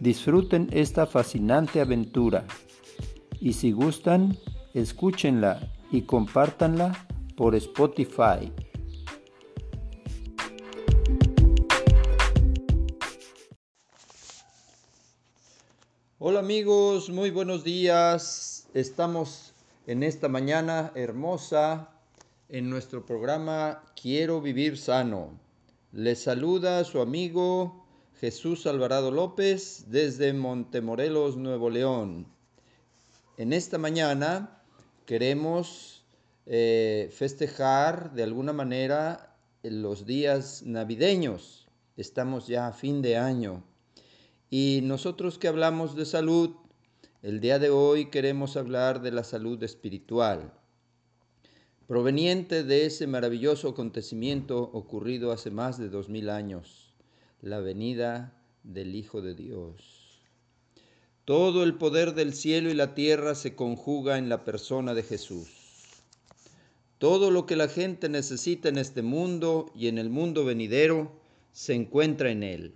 Disfruten esta fascinante aventura y si gustan, escúchenla y compártanla por Spotify. Hola amigos, muy buenos días. Estamos en esta mañana hermosa en nuestro programa Quiero vivir sano. Les saluda su amigo Jesús Alvarado López desde Montemorelos, Nuevo León. En esta mañana queremos eh, festejar de alguna manera los días navideños. Estamos ya a fin de año. Y nosotros que hablamos de salud, el día de hoy queremos hablar de la salud espiritual, proveniente de ese maravilloso acontecimiento ocurrido hace más de dos mil años, la venida del Hijo de Dios. Todo el poder del cielo y la tierra se conjuga en la persona de Jesús. Todo lo que la gente necesita en este mundo y en el mundo venidero se encuentra en Él.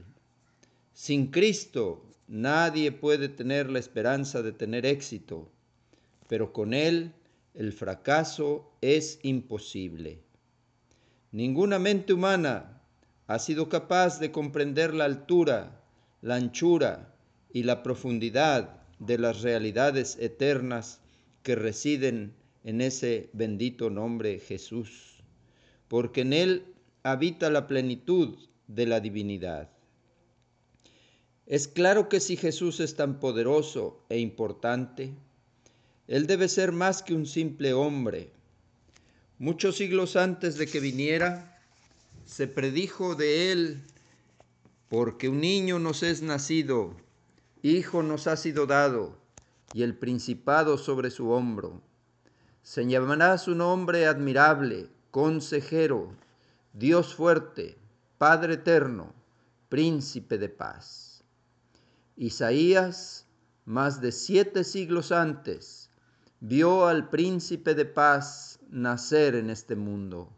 Sin Cristo nadie puede tener la esperanza de tener éxito, pero con Él el fracaso es imposible. Ninguna mente humana ha sido capaz de comprender la altura, la anchura y la profundidad de las realidades eternas que residen en ese bendito nombre Jesús, porque en Él habita la plenitud de la divinidad. Es claro que si Jesús es tan poderoso e importante, Él debe ser más que un simple hombre. Muchos siglos antes de que viniera, se predijo de Él, porque un niño nos es nacido, hijo nos ha sido dado, y el principado sobre su hombro. Se llamará su nombre admirable, consejero, Dios fuerte, Padre eterno, príncipe de paz. Isaías, más de siete siglos antes, vio al príncipe de paz nacer en este mundo.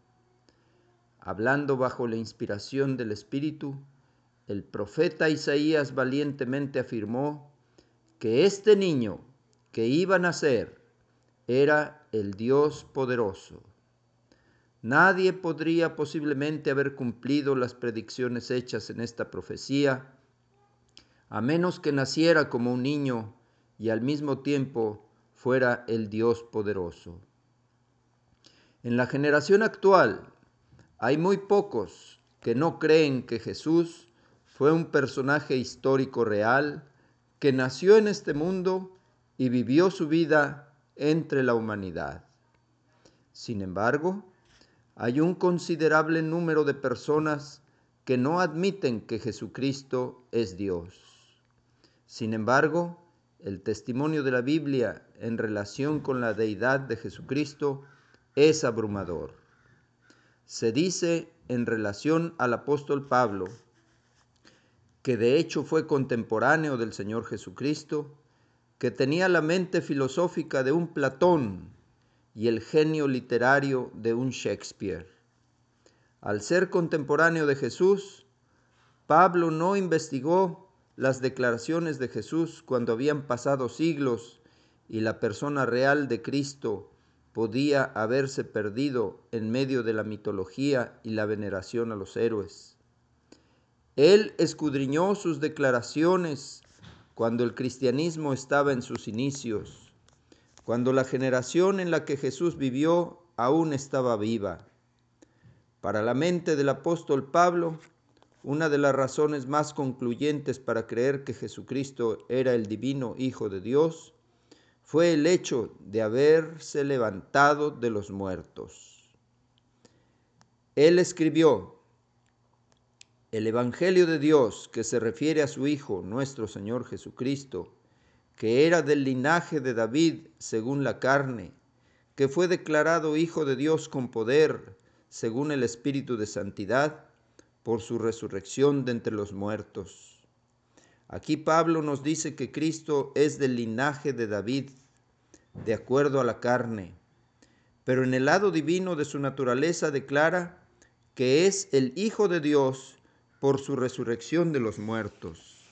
Hablando bajo la inspiración del Espíritu, el profeta Isaías valientemente afirmó que este niño que iba a nacer era el Dios poderoso. Nadie podría posiblemente haber cumplido las predicciones hechas en esta profecía a menos que naciera como un niño y al mismo tiempo fuera el Dios poderoso. En la generación actual hay muy pocos que no creen que Jesús fue un personaje histórico real que nació en este mundo y vivió su vida entre la humanidad. Sin embargo, hay un considerable número de personas que no admiten que Jesucristo es Dios. Sin embargo, el testimonio de la Biblia en relación con la deidad de Jesucristo es abrumador. Se dice en relación al apóstol Pablo, que de hecho fue contemporáneo del Señor Jesucristo, que tenía la mente filosófica de un Platón y el genio literario de un Shakespeare. Al ser contemporáneo de Jesús, Pablo no investigó las declaraciones de Jesús cuando habían pasado siglos y la persona real de Cristo podía haberse perdido en medio de la mitología y la veneración a los héroes. Él escudriñó sus declaraciones cuando el cristianismo estaba en sus inicios, cuando la generación en la que Jesús vivió aún estaba viva. Para la mente del apóstol Pablo, una de las razones más concluyentes para creer que Jesucristo era el divino Hijo de Dios fue el hecho de haberse levantado de los muertos. Él escribió, El Evangelio de Dios que se refiere a su Hijo, nuestro Señor Jesucristo, que era del linaje de David según la carne, que fue declarado Hijo de Dios con poder, según el Espíritu de Santidad, por su resurrección de entre los muertos. Aquí Pablo nos dice que Cristo es del linaje de David, de acuerdo a la carne, pero en el lado divino de su naturaleza declara que es el Hijo de Dios por su resurrección de los muertos.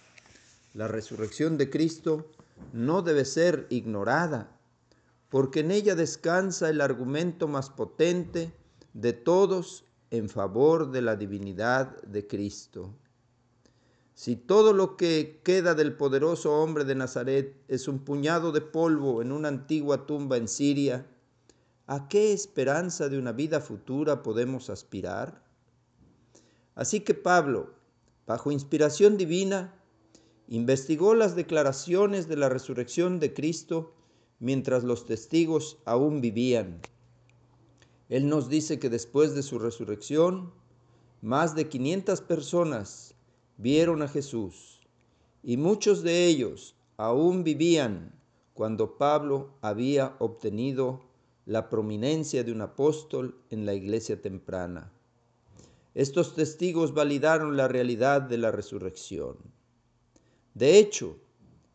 La resurrección de Cristo no debe ser ignorada, porque en ella descansa el argumento más potente de todos en favor de la divinidad de Cristo. Si todo lo que queda del poderoso hombre de Nazaret es un puñado de polvo en una antigua tumba en Siria, ¿a qué esperanza de una vida futura podemos aspirar? Así que Pablo, bajo inspiración divina, investigó las declaraciones de la resurrección de Cristo mientras los testigos aún vivían. Él nos dice que después de su resurrección, más de 500 personas vieron a Jesús y muchos de ellos aún vivían cuando Pablo había obtenido la prominencia de un apóstol en la iglesia temprana. Estos testigos validaron la realidad de la resurrección. De hecho,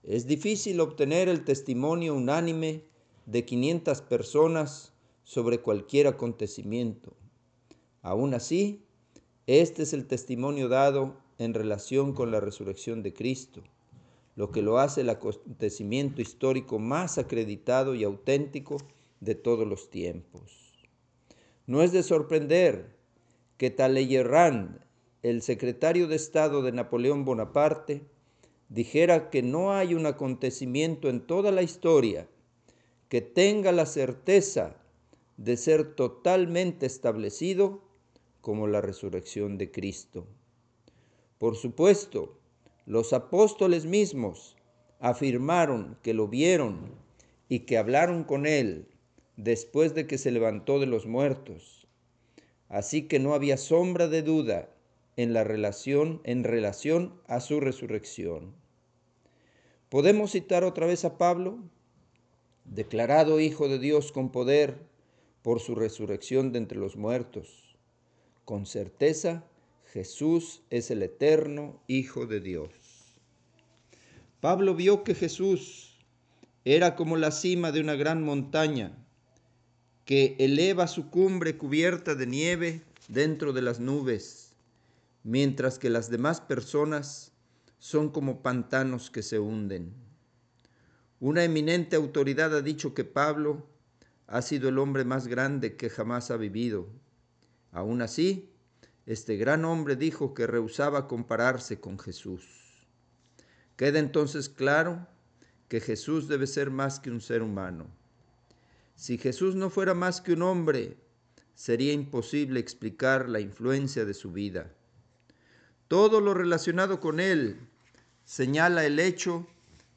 es difícil obtener el testimonio unánime de 500 personas sobre cualquier acontecimiento. Aún así, este es el testimonio dado en relación con la resurrección de Cristo, lo que lo hace el acontecimiento histórico más acreditado y auténtico de todos los tiempos. No es de sorprender que Talleyrand, el secretario de Estado de Napoleón Bonaparte, dijera que no hay un acontecimiento en toda la historia que tenga la certeza de ser totalmente establecido como la resurrección de Cristo. Por supuesto, los apóstoles mismos afirmaron que lo vieron y que hablaron con él después de que se levantó de los muertos. Así que no había sombra de duda en la relación en relación a su resurrección. Podemos citar otra vez a Pablo, declarado hijo de Dios con poder por su resurrección de entre los muertos. Con certeza, Jesús es el eterno Hijo de Dios. Pablo vio que Jesús era como la cima de una gran montaña que eleva su cumbre cubierta de nieve dentro de las nubes mientras que las demás personas son como pantanos que se hunden. Una eminente autoridad ha dicho que Pablo ha sido el hombre más grande que jamás ha vivido. Aún así, este gran hombre dijo que rehusaba compararse con Jesús. Queda entonces claro que Jesús debe ser más que un ser humano. Si Jesús no fuera más que un hombre, sería imposible explicar la influencia de su vida. Todo lo relacionado con él señala el hecho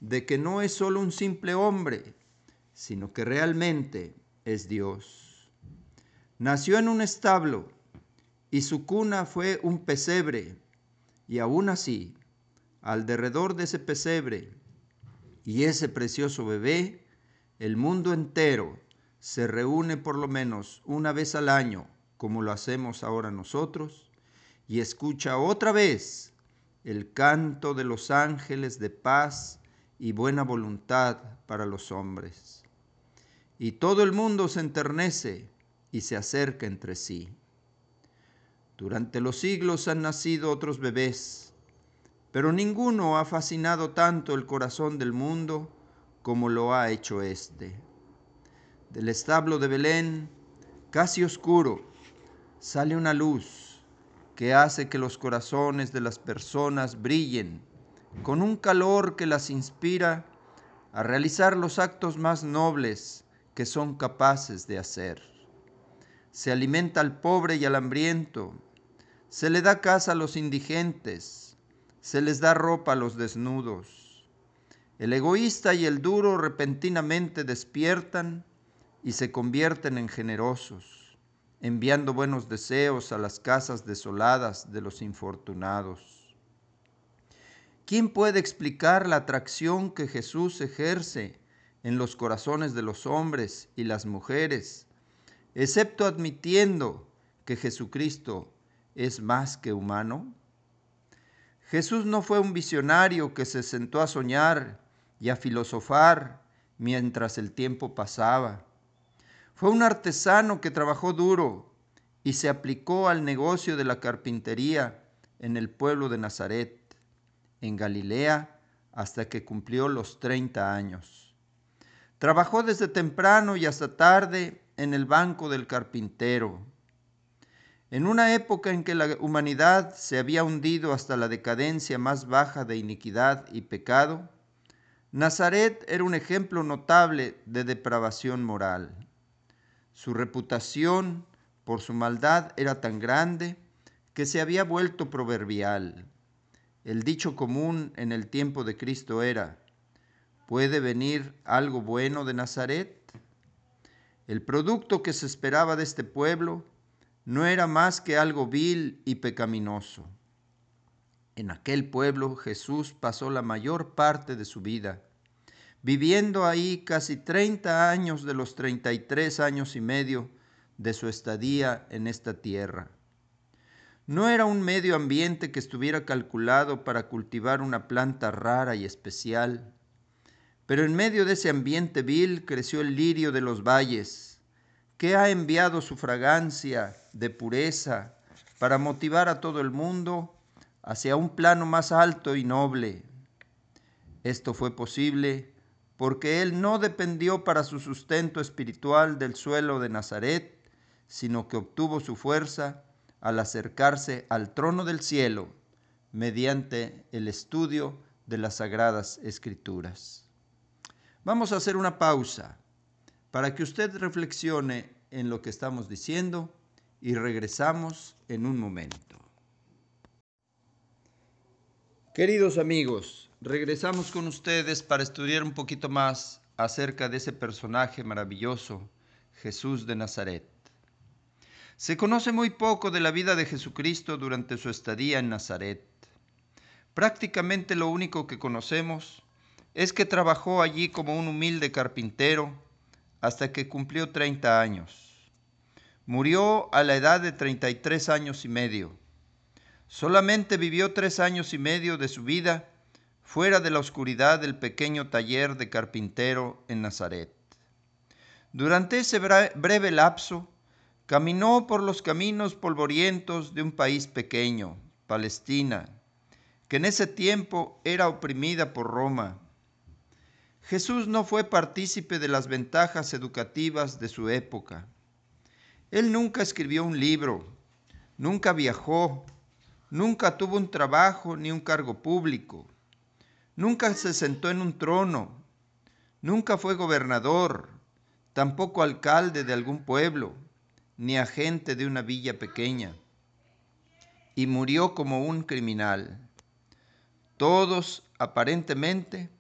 de que no es solo un simple hombre, sino que realmente es Dios. Nació en un establo y su cuna fue un pesebre, y aún así, al derredor de ese pesebre y ese precioso bebé, el mundo entero se reúne por lo menos una vez al año, como lo hacemos ahora nosotros, y escucha otra vez el canto de los ángeles de paz y buena voluntad para los hombres. Y todo el mundo se enternece y se acerca entre sí. Durante los siglos han nacido otros bebés, pero ninguno ha fascinado tanto el corazón del mundo como lo ha hecho éste. Del establo de Belén, casi oscuro, sale una luz que hace que los corazones de las personas brillen con un calor que las inspira a realizar los actos más nobles que son capaces de hacer. Se alimenta al pobre y al hambriento, se le da casa a los indigentes, se les da ropa a los desnudos. El egoísta y el duro repentinamente despiertan y se convierten en generosos. enviando buenos deseos a las casas desoladas de los infortunados. ¿Quién puede explicar la atracción que Jesús ejerce en los corazones de los hombres y las mujeres, excepto admitiendo que Jesucristo es más que humano? Jesús no fue un visionario que se sentó a soñar y a filosofar mientras el tiempo pasaba. Fue un artesano que trabajó duro y se aplicó al negocio de la carpintería en el pueblo de Nazaret, en Galilea, hasta que cumplió los 30 años. Trabajó desde temprano y hasta tarde en el banco del carpintero. En una época en que la humanidad se había hundido hasta la decadencia más baja de iniquidad y pecado, Nazaret era un ejemplo notable de depravación moral. Su reputación por su maldad era tan grande que se había vuelto proverbial. El dicho común en el tiempo de Cristo era, ¿puede venir algo bueno de Nazaret? El producto que se esperaba de este pueblo no era más que algo vil y pecaminoso. En aquel pueblo Jesús pasó la mayor parte de su vida viviendo ahí casi 30 años de los 33 años y medio de su estadía en esta tierra. No era un medio ambiente que estuviera calculado para cultivar una planta rara y especial, pero en medio de ese ambiente vil creció el lirio de los valles, que ha enviado su fragancia de pureza para motivar a todo el mundo hacia un plano más alto y noble. Esto fue posible porque él no dependió para su sustento espiritual del suelo de Nazaret, sino que obtuvo su fuerza al acercarse al trono del cielo mediante el estudio de las sagradas escrituras. Vamos a hacer una pausa para que usted reflexione en lo que estamos diciendo y regresamos en un momento. Queridos amigos, regresamos con ustedes para estudiar un poquito más acerca de ese personaje maravilloso, Jesús de Nazaret. Se conoce muy poco de la vida de Jesucristo durante su estadía en Nazaret. Prácticamente lo único que conocemos es que trabajó allí como un humilde carpintero hasta que cumplió 30 años. Murió a la edad de 33 años y medio. Solamente vivió tres años y medio de su vida fuera de la oscuridad del pequeño taller de carpintero en Nazaret. Durante ese breve lapso, caminó por los caminos polvorientos de un país pequeño, Palestina, que en ese tiempo era oprimida por Roma. Jesús no fue partícipe de las ventajas educativas de su época. Él nunca escribió un libro, nunca viajó, nunca tuvo un trabajo ni un cargo público. Nunca se sentó en un trono, nunca fue gobernador, tampoco alcalde de algún pueblo, ni agente de una villa pequeña, y murió como un criminal. Todos, aparentemente,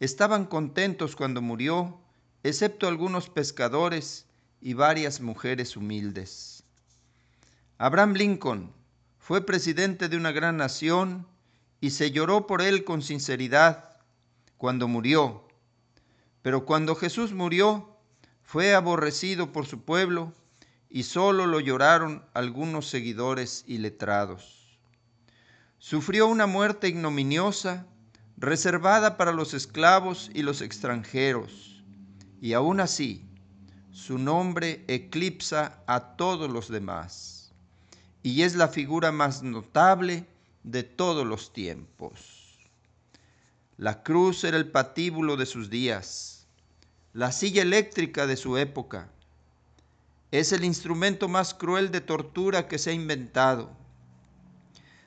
estaban contentos cuando murió, excepto algunos pescadores y varias mujeres humildes. Abraham Lincoln fue presidente de una gran nación y se lloró por él con sinceridad cuando murió. Pero cuando Jesús murió, fue aborrecido por su pueblo y solo lo lloraron algunos seguidores y letrados. Sufrió una muerte ignominiosa reservada para los esclavos y los extranjeros, y aún así su nombre eclipsa a todos los demás, y es la figura más notable de todos los tiempos. La cruz era el patíbulo de sus días, la silla eléctrica de su época. Es el instrumento más cruel de tortura que se ha inventado.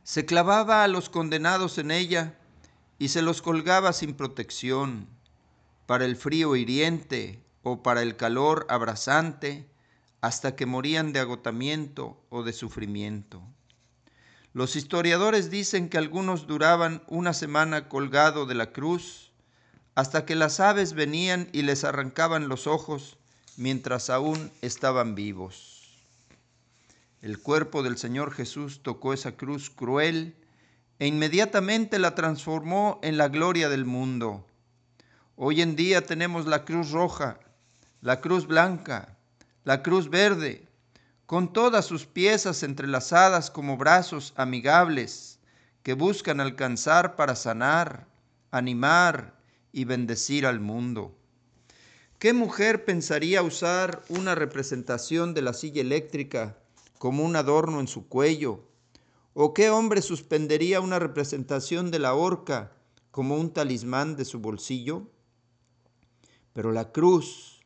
Se clavaba a los condenados en ella y se los colgaba sin protección, para el frío hiriente o para el calor abrasante, hasta que morían de agotamiento o de sufrimiento. Los historiadores dicen que algunos duraban una semana colgado de la cruz hasta que las aves venían y les arrancaban los ojos mientras aún estaban vivos. el cuerpo del Señor Jesús tocó esa cruz cruel e inmediatamente la transformó en la gloria del mundo. Hoy en día tenemos la cruz roja, la cruz blanca, la cruz verde, con todas sus piezas entrelazadas como brazos amigables que buscan alcanzar para sanar, animar y bendecir al mundo. ¿Qué mujer pensaría usar una representación de la silla eléctrica como un adorno en su cuello? ¿O qué hombre suspendería una representación de la horca como un talismán de su bolsillo? Pero la cruz,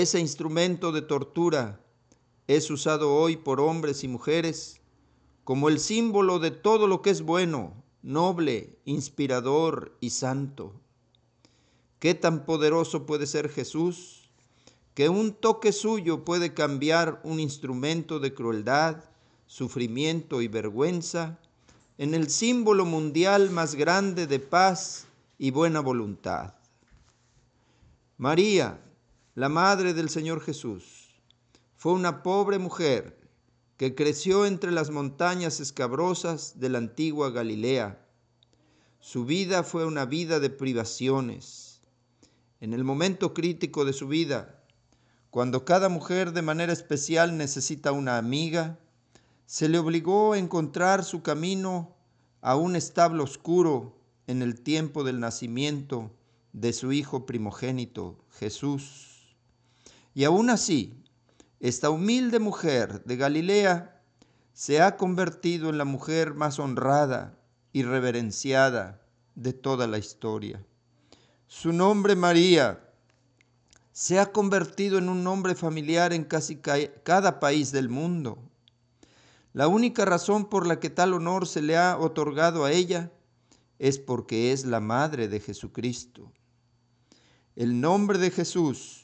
ese instrumento de tortura, es usado hoy por hombres y mujeres como el símbolo de todo lo que es bueno, noble, inspirador y santo. ¿Qué tan poderoso puede ser Jesús que un toque suyo puede cambiar un instrumento de crueldad, sufrimiento y vergüenza en el símbolo mundial más grande de paz y buena voluntad? María, la madre del Señor Jesús, fue una pobre mujer que creció entre las montañas escabrosas de la antigua Galilea. Su vida fue una vida de privaciones en el momento crítico de su vida, cuando cada mujer de manera especial necesita una amiga, se le obligó a encontrar su camino a un establo oscuro en el tiempo del nacimiento de su hijo primogénito, Jesús. Y aún así, esta humilde mujer de Galilea se ha convertido en la mujer más honrada y reverenciada de toda la historia. Su nombre María se ha convertido en un nombre familiar en casi cada país del mundo. La única razón por la que tal honor se le ha otorgado a ella es porque es la madre de Jesucristo. El nombre de Jesús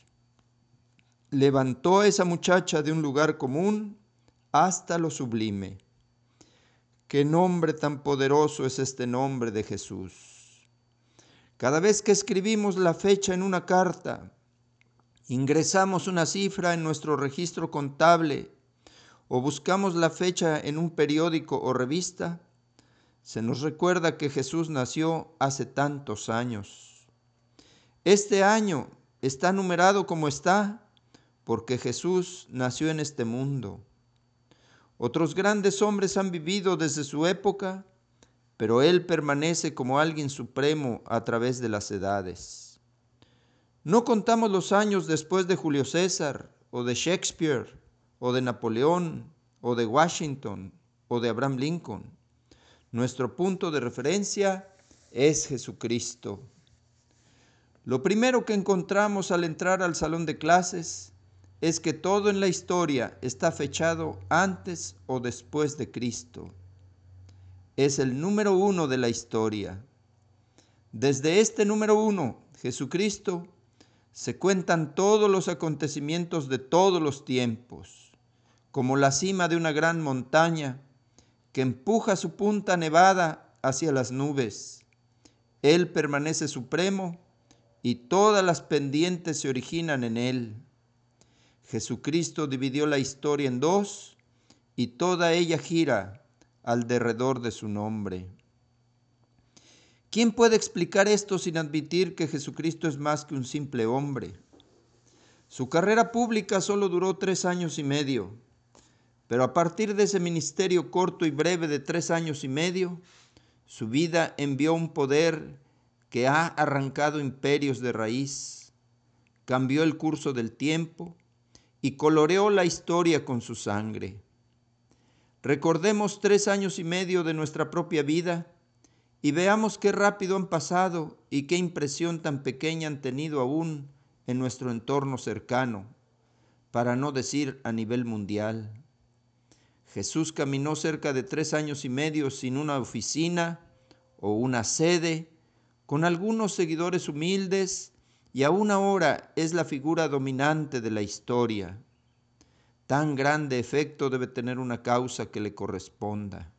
levantó a esa muchacha de un lugar común hasta lo sublime. Qué nombre tan poderoso es este nombre de Jesús. Cada vez que escribimos la fecha en una carta, ingresamos una cifra en nuestro registro contable o buscamos la fecha en un periódico o revista, se nos recuerda que Jesús nació hace tantos años. Este año está numerado como está porque Jesús nació en este mundo. Otros grandes hombres han vivido desde su época pero Él permanece como alguien supremo a través de las edades. No contamos los años después de Julio César, o de Shakespeare, o de Napoleón, o de Washington, o de Abraham Lincoln. Nuestro punto de referencia es Jesucristo. Lo primero que encontramos al entrar al salón de clases es que todo en la historia está fechado antes o después de Cristo es el número uno de la historia. Desde este número uno, Jesucristo, se cuentan todos los acontecimientos de todos los tiempos, como la cima de una gran montaña que empuja su punta nevada hacia las nubes. Él permanece supremo y todas las pendientes se originan en Él. Jesucristo dividió la historia en dos y toda ella gira al derredor de su nombre. ¿Quién puede explicar esto sin admitir que Jesucristo es más que un simple hombre? Su carrera pública solo duró tres años y medio, pero a partir de ese ministerio corto y breve de tres años y medio, su vida envió un poder que ha arrancado imperios de raíz, cambió el curso del tiempo y coloreó la historia con su sangre. Recordemos tres años y medio de nuestra propia vida y veamos qué rápido han pasado y qué impresión tan pequeña han tenido aún en nuestro entorno cercano, para no decir a nivel mundial. Jesús caminó cerca de tres años y medio sin una oficina o una sede, con algunos seguidores humildes y aún ahora es la figura dominante de la historia. Tan grande efecto debe tener una causa que le corresponda.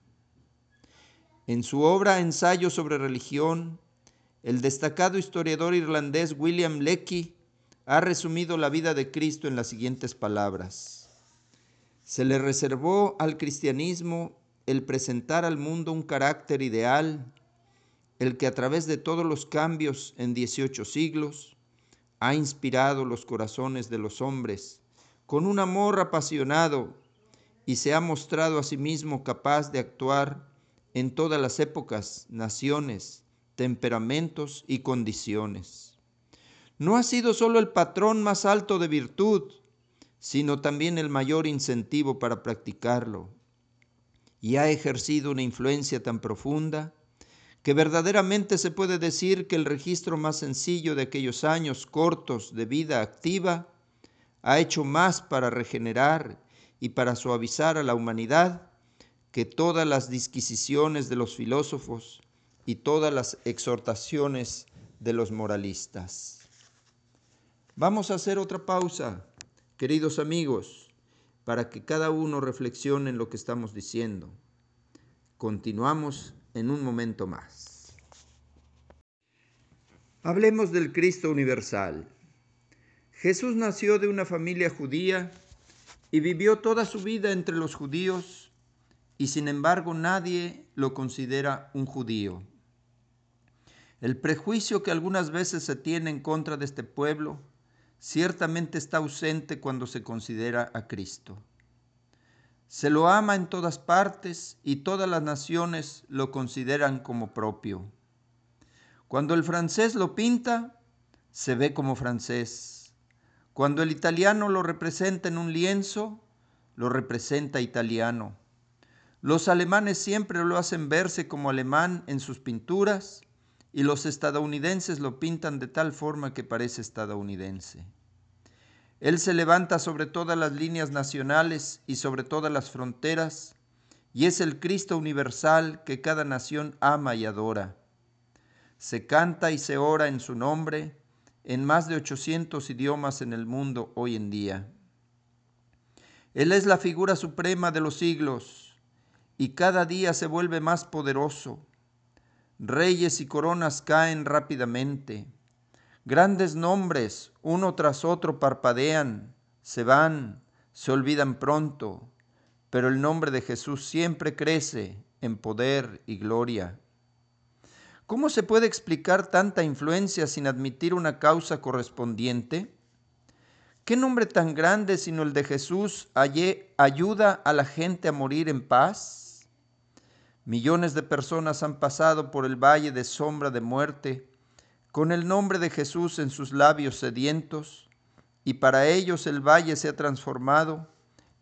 En su obra Ensayo sobre religión, el destacado historiador irlandés William Lecky ha resumido la vida de Cristo en las siguientes palabras. Se le reservó al cristianismo el presentar al mundo un carácter ideal, el que a través de todos los cambios en 18 siglos ha inspirado los corazones de los hombres con un amor apasionado y se ha mostrado a sí mismo capaz de actuar en todas las épocas, naciones, temperamentos y condiciones. No ha sido solo el patrón más alto de virtud, sino también el mayor incentivo para practicarlo. Y ha ejercido una influencia tan profunda que verdaderamente se puede decir que el registro más sencillo de aquellos años cortos de vida activa ha hecho más para regenerar y para suavizar a la humanidad que todas las disquisiciones de los filósofos y todas las exhortaciones de los moralistas. Vamos a hacer otra pausa, queridos amigos, para que cada uno reflexione en lo que estamos diciendo. Continuamos en un momento más. Hablemos del Cristo universal. Jesús nació de una familia judía y vivió toda su vida entre los judíos y sin embargo nadie lo considera un judío. El prejuicio que algunas veces se tiene en contra de este pueblo ciertamente está ausente cuando se considera a Cristo. Se lo ama en todas partes y todas las naciones lo consideran como propio. Cuando el francés lo pinta, se ve como francés. Cuando el italiano lo representa en un lienzo, lo representa italiano. Los alemanes siempre lo hacen verse como alemán en sus pinturas y los estadounidenses lo pintan de tal forma que parece estadounidense. Él se levanta sobre todas las líneas nacionales y sobre todas las fronteras y es el Cristo universal que cada nación ama y adora. Se canta y se ora en su nombre en más de 800 idiomas en el mundo hoy en día. Él es la figura suprema de los siglos y cada día se vuelve más poderoso. Reyes y coronas caen rápidamente. Grandes nombres, uno tras otro, parpadean, se van, se olvidan pronto, pero el nombre de Jesús siempre crece en poder y gloria. ¿Cómo se puede explicar tanta influencia sin admitir una causa correspondiente? ¿Qué nombre tan grande sino el de Jesús ayuda a la gente a morir en paz? Millones de personas han pasado por el valle de sombra de muerte con el nombre de Jesús en sus labios sedientos, y para ellos el valle se ha transformado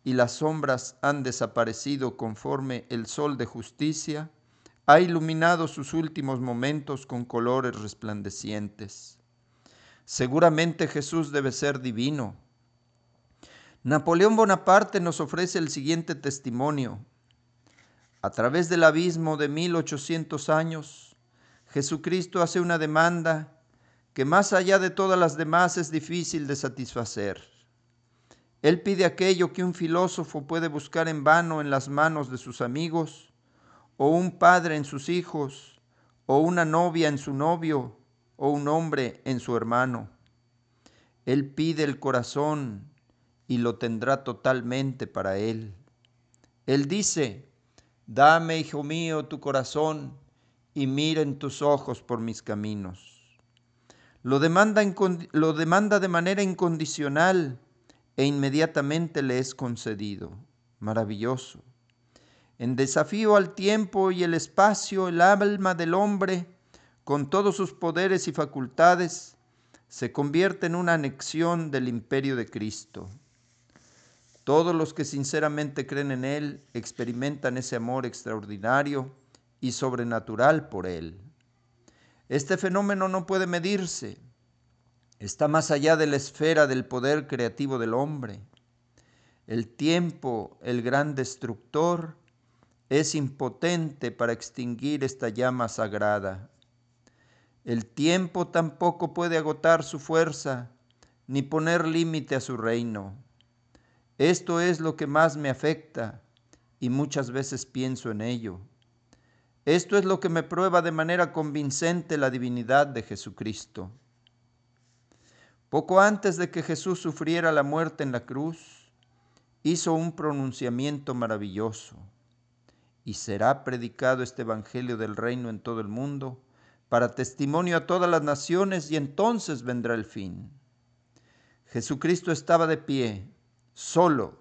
y las sombras han desaparecido conforme el sol de justicia ha iluminado sus últimos momentos con colores resplandecientes. Seguramente Jesús debe ser divino. Napoleón Bonaparte nos ofrece el siguiente testimonio. A través del abismo de 1800 años, Jesucristo hace una demanda que más allá de todas las demás es difícil de satisfacer. Él pide aquello que un filósofo puede buscar en vano en las manos de sus amigos o un padre en sus hijos, o una novia en su novio, o un hombre en su hermano. Él pide el corazón y lo tendrá totalmente para él. Él dice, dame, hijo mío, tu corazón y miren tus ojos por mis caminos. Lo demanda, lo demanda de manera incondicional e inmediatamente le es concedido. Maravilloso. En desafío al tiempo y el espacio, el alma del hombre, con todos sus poderes y facultades, se convierte en una anexión del imperio de Cristo. Todos los que sinceramente creen en Él experimentan ese amor extraordinario y sobrenatural por Él. Este fenómeno no puede medirse, está más allá de la esfera del poder creativo del hombre. El tiempo, el gran destructor, es impotente para extinguir esta llama sagrada. El tiempo tampoco puede agotar su fuerza ni poner límite a su reino. Esto es lo que más me afecta y muchas veces pienso en ello. Esto es lo que me prueba de manera convincente la divinidad de Jesucristo. Poco antes de que Jesús sufriera la muerte en la cruz, hizo un pronunciamiento maravilloso. Y será predicado este Evangelio del reino en todo el mundo, para testimonio a todas las naciones, y entonces vendrá el fin. Jesucristo estaba de pie, solo,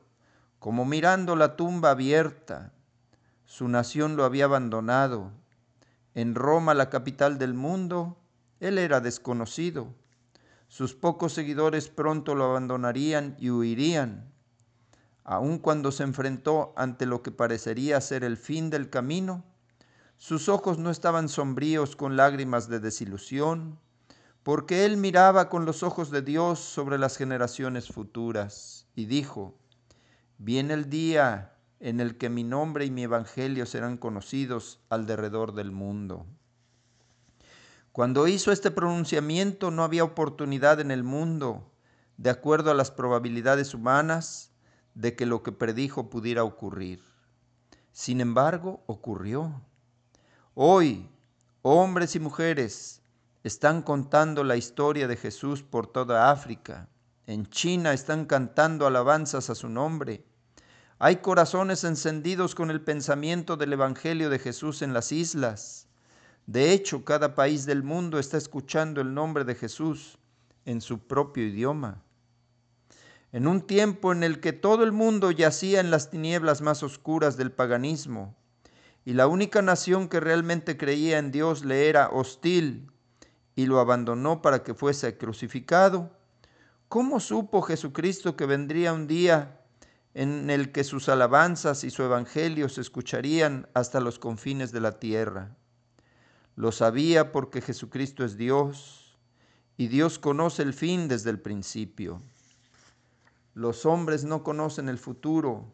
como mirando la tumba abierta. Su nación lo había abandonado. En Roma, la capital del mundo, él era desconocido. Sus pocos seguidores pronto lo abandonarían y huirían. Aun cuando se enfrentó ante lo que parecería ser el fin del camino, sus ojos no estaban sombríos con lágrimas de desilusión, porque él miraba con los ojos de Dios sobre las generaciones futuras y dijo, Viene el día en el que mi nombre y mi evangelio serán conocidos al derredor del mundo. Cuando hizo este pronunciamiento no había oportunidad en el mundo, de acuerdo a las probabilidades humanas, de que lo que predijo pudiera ocurrir. Sin embargo, ocurrió. Hoy, hombres y mujeres están contando la historia de Jesús por toda África en China están cantando alabanzas a su nombre. Hay corazones encendidos con el pensamiento del Evangelio de Jesús en las islas. De hecho, cada país del mundo está escuchando el nombre de Jesús en su propio idioma. En un tiempo en el que todo el mundo yacía en las tinieblas más oscuras del paganismo, y la única nación que realmente creía en Dios le era hostil y lo abandonó para que fuese crucificado, ¿Cómo supo Jesucristo que vendría un día en el que sus alabanzas y su evangelio se escucharían hasta los confines de la tierra? Lo sabía porque Jesucristo es Dios y Dios conoce el fin desde el principio. Los hombres no conocen el futuro.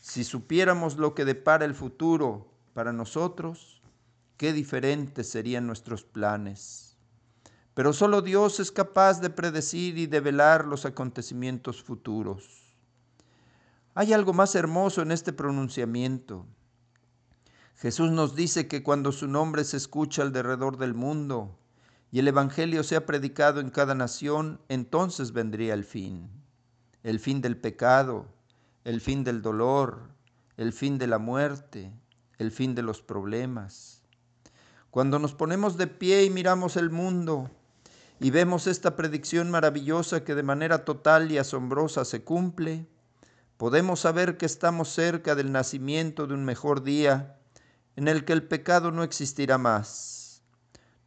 Si supiéramos lo que depara el futuro para nosotros, qué diferentes serían nuestros planes. Pero solo Dios es capaz de predecir y de velar los acontecimientos futuros. Hay algo más hermoso en este pronunciamiento. Jesús nos dice que cuando su nombre se escucha alrededor del mundo y el Evangelio sea predicado en cada nación, entonces vendría el fin. El fin del pecado, el fin del dolor, el fin de la muerte, el fin de los problemas. Cuando nos ponemos de pie y miramos el mundo, y vemos esta predicción maravillosa que de manera total y asombrosa se cumple, podemos saber que estamos cerca del nacimiento de un mejor día en el que el pecado no existirá más.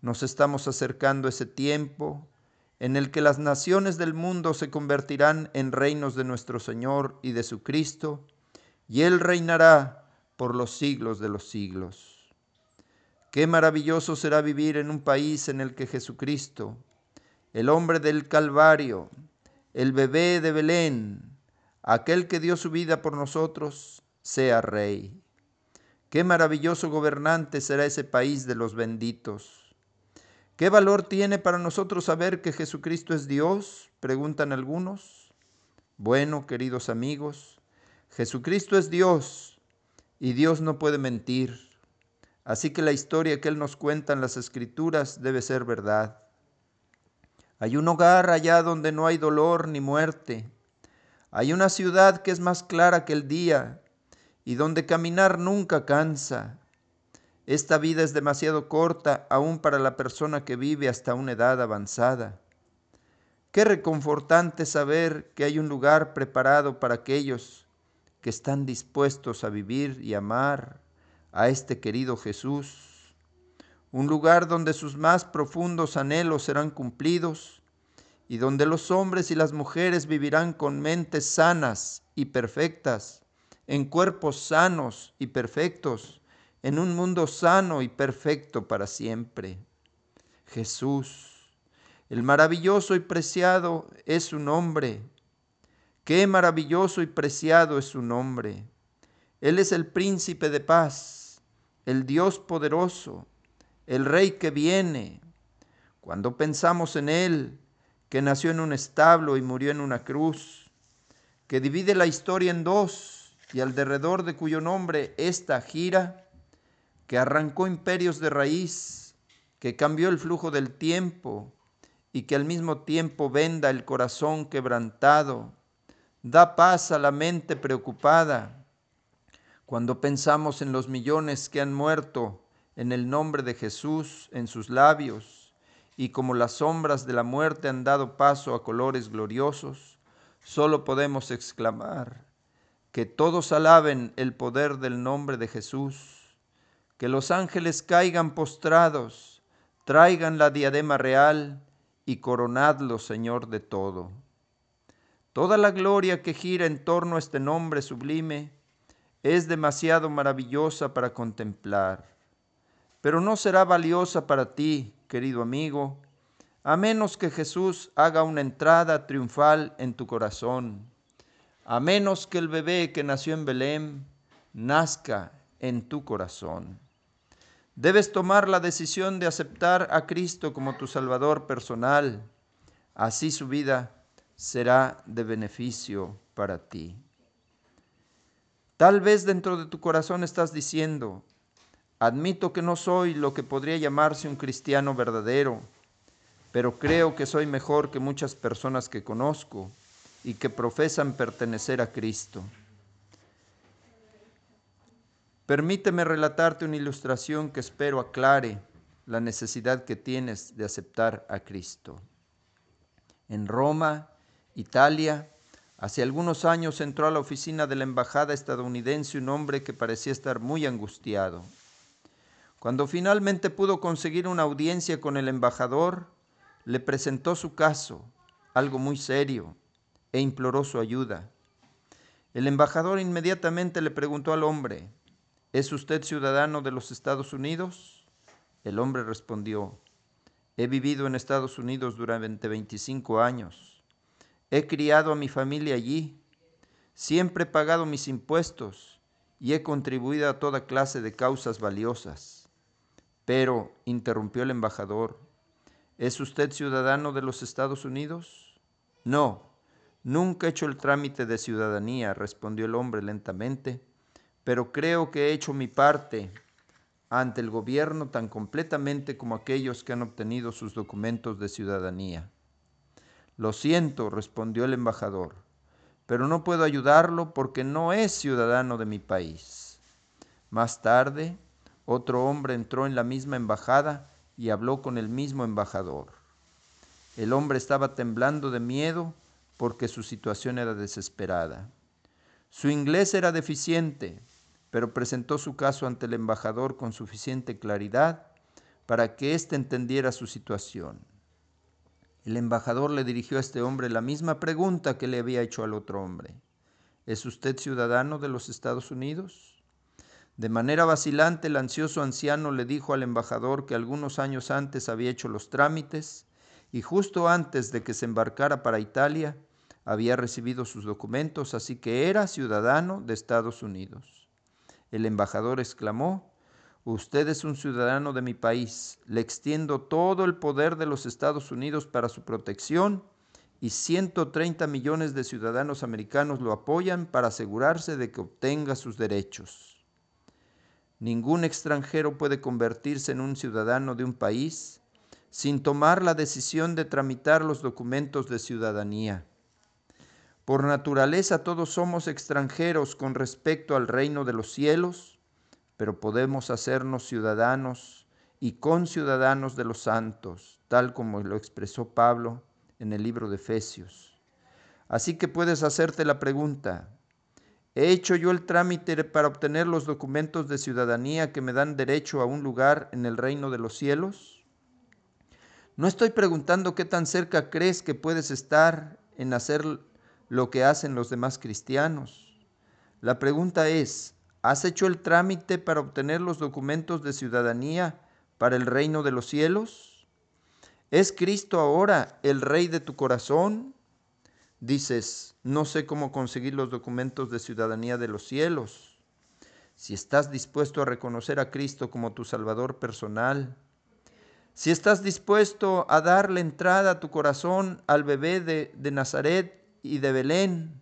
Nos estamos acercando a ese tiempo en el que las naciones del mundo se convertirán en reinos de nuestro Señor y de su Cristo, y Él reinará por los siglos de los siglos. Qué maravilloso será vivir en un país en el que Jesucristo, el hombre del Calvario, el bebé de Belén, aquel que dio su vida por nosotros, sea rey. Qué maravilloso gobernante será ese país de los benditos. ¿Qué valor tiene para nosotros saber que Jesucristo es Dios? Preguntan algunos. Bueno, queridos amigos, Jesucristo es Dios y Dios no puede mentir. Así que la historia que Él nos cuenta en las Escrituras debe ser verdad. Hay un hogar allá donde no hay dolor ni muerte. Hay una ciudad que es más clara que el día y donde caminar nunca cansa. Esta vida es demasiado corta aún para la persona que vive hasta una edad avanzada. Qué reconfortante saber que hay un lugar preparado para aquellos que están dispuestos a vivir y amar a este querido Jesús un lugar donde sus más profundos anhelos serán cumplidos y donde los hombres y las mujeres vivirán con mentes sanas y perfectas, en cuerpos sanos y perfectos, en un mundo sano y perfecto para siempre. Jesús, el maravilloso y preciado es su nombre. Qué maravilloso y preciado es su nombre. Él es el príncipe de paz, el Dios poderoso el rey que viene. Cuando pensamos en Él, que nació en un establo y murió en una cruz, que divide la historia en dos y alrededor de cuyo nombre esta gira, que arrancó imperios de raíz, que cambió el flujo del tiempo y que al mismo tiempo venda el corazón quebrantado, da paz a la mente preocupada. Cuando pensamos en los millones que han muerto en el nombre de Jesús en sus labios, y como las sombras de la muerte han dado paso a colores gloriosos, solo podemos exclamar, que todos alaben el poder del nombre de Jesús, que los ángeles caigan postrados, traigan la diadema real y coronadlo, Señor de todo. Toda la gloria que gira en torno a este nombre sublime es demasiado maravillosa para contemplar, pero no será valiosa para ti, querido amigo, a menos que Jesús haga una entrada triunfal en tu corazón a menos que el bebé que nació en Belén nazca en tu corazón. Debes tomar la decisión de aceptar a Cristo como tu Salvador personal. Así su vida será de beneficio para ti. Tal vez dentro de tu corazón estás diciendo, admito que no soy lo que podría llamarse un cristiano verdadero, pero creo que soy mejor que muchas personas que conozco y que profesan pertenecer a Cristo. Permíteme relatarte una ilustración que espero aclare la necesidad que tienes de aceptar a Cristo. En Roma, Italia, hace algunos años entró a la oficina de la embajada estadounidense un hombre que parecía estar muy angustiado. Cuando finalmente pudo conseguir una audiencia con el embajador, le presentó su caso, algo muy serio, e imploró su ayuda. El embajador inmediatamente le preguntó al hombre, ¿es usted ciudadano de los Estados Unidos? El hombre respondió, he vivido en Estados Unidos durante 25 años. He criado a mi familia allí. Siempre he pagado mis impuestos y he contribuido a toda clase de causas valiosas. Pero, interrumpió el embajador, ¿es usted ciudadano de los Estados Unidos? No, Nunca he hecho el trámite de ciudadanía, respondió el hombre lentamente, pero creo que he hecho mi parte ante el gobierno tan completamente como aquellos que han obtenido sus documentos de ciudadanía. Lo siento, respondió el embajador, pero no puedo ayudarlo porque no es ciudadano de mi país. Más tarde, otro hombre entró en la misma embajada y habló con el mismo embajador. El hombre estaba temblando de miedo porque su situación era desesperada. Su inglés era deficiente, pero presentó su caso ante el embajador con suficiente claridad para que éste entendiera su situación. El embajador le dirigió a este hombre la misma pregunta que le había hecho al otro hombre. ¿Es usted ciudadano de los Estados Unidos? De manera vacilante, el ansioso anciano le dijo al embajador que algunos años antes había hecho los trámites y justo antes de que se embarcara para Italia, había recibido sus documentos, así que era ciudadano de Estados Unidos. El embajador exclamó, Usted es un ciudadano de mi país, le extiendo todo el poder de los Estados Unidos para su protección y 130 millones de ciudadanos americanos lo apoyan para asegurarse de que obtenga sus derechos. Ningún extranjero puede convertirse en un ciudadano de un país sin tomar la decisión de tramitar los documentos de ciudadanía. Por naturaleza todos somos extranjeros con respecto al reino de los cielos, pero podemos hacernos ciudadanos y conciudadanos de los santos, tal como lo expresó Pablo en el libro de Efesios. Así que puedes hacerte la pregunta, ¿he hecho yo el trámite para obtener los documentos de ciudadanía que me dan derecho a un lugar en el reino de los cielos? No estoy preguntando qué tan cerca crees que puedes estar en hacer lo que hacen los demás cristianos. La pregunta es, ¿has hecho el trámite para obtener los documentos de ciudadanía para el reino de los cielos? ¿Es Cristo ahora el rey de tu corazón? Dices, no sé cómo conseguir los documentos de ciudadanía de los cielos. Si estás dispuesto a reconocer a Cristo como tu Salvador personal, si estás dispuesto a darle entrada a tu corazón al bebé de, de Nazaret y de Belén,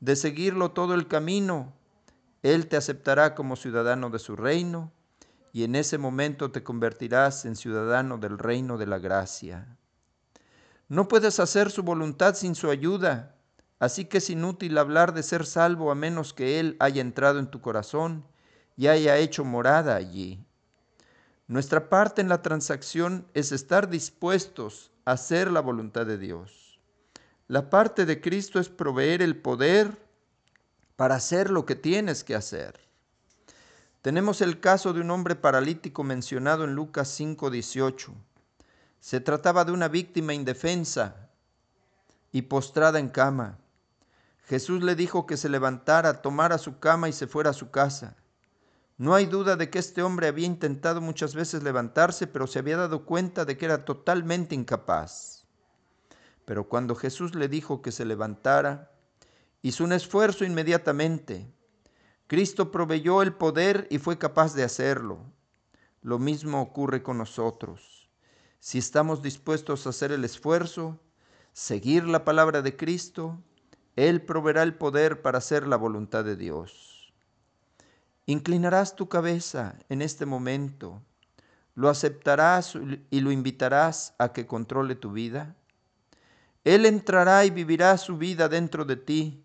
de seguirlo todo el camino, Él te aceptará como ciudadano de su reino y en ese momento te convertirás en ciudadano del reino de la gracia. No puedes hacer su voluntad sin su ayuda, Así que es inútil hablar de ser salvo a menos que Él haya entrado en tu corazón y haya hecho morada allí. Nuestra parte en la transacción es estar dispuestos a hacer la voluntad de Dios. La parte de Cristo es proveer el poder para hacer lo que tienes que hacer. Tenemos el caso de un hombre paralítico mencionado en Lucas 5:18. Se trataba de una víctima indefensa y postrada en cama. Jesús le dijo que se levantara, tomara su cama y se fuera a su casa. No hay duda de que este hombre había intentado muchas veces levantarse, pero se había dado cuenta de que era totalmente incapaz. Pero cuando Jesús le dijo que se levantara, hizo un esfuerzo inmediatamente. Cristo proveyó el poder y fue capaz de hacerlo. Lo mismo ocurre con nosotros. Si estamos dispuestos a hacer el esfuerzo, seguir la palabra de Cristo, Él proveerá el poder para hacer la voluntad de Dios. Inclinarás tu cabeza en este momento, lo aceptarás y lo invitarás a que controle tu vida. Él entrará y vivirá su vida dentro de ti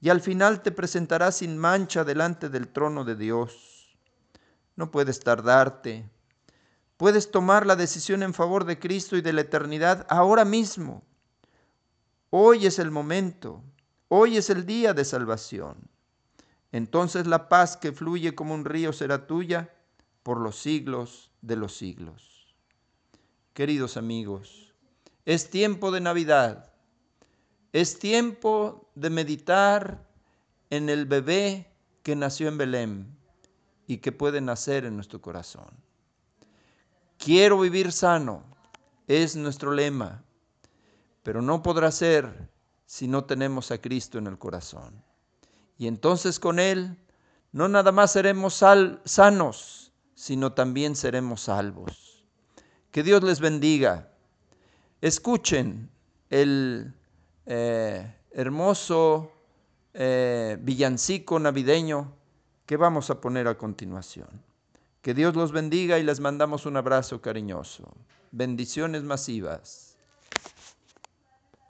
y al final te presentará sin mancha delante del trono de Dios. No puedes tardarte. Puedes tomar la decisión en favor de Cristo y de la eternidad ahora mismo. Hoy es el momento. Hoy es el día de salvación. Entonces la paz que fluye como un río será tuya por los siglos de los siglos. Queridos amigos, es tiempo de Navidad es tiempo de meditar en el bebé que nació en Belén y que puede nacer en nuestro corazón. Quiero vivir sano, es nuestro lema, pero no podrá ser si no tenemos a Cristo en el corazón. Y entonces con Él no nada más seremos sanos, sino también seremos salvos. Que Dios les bendiga. Escuchen el eh, hermoso eh, villancico navideño que vamos a poner a continuación. Que Dios los bendiga y les mandamos un abrazo cariñoso. Bendiciones masivas.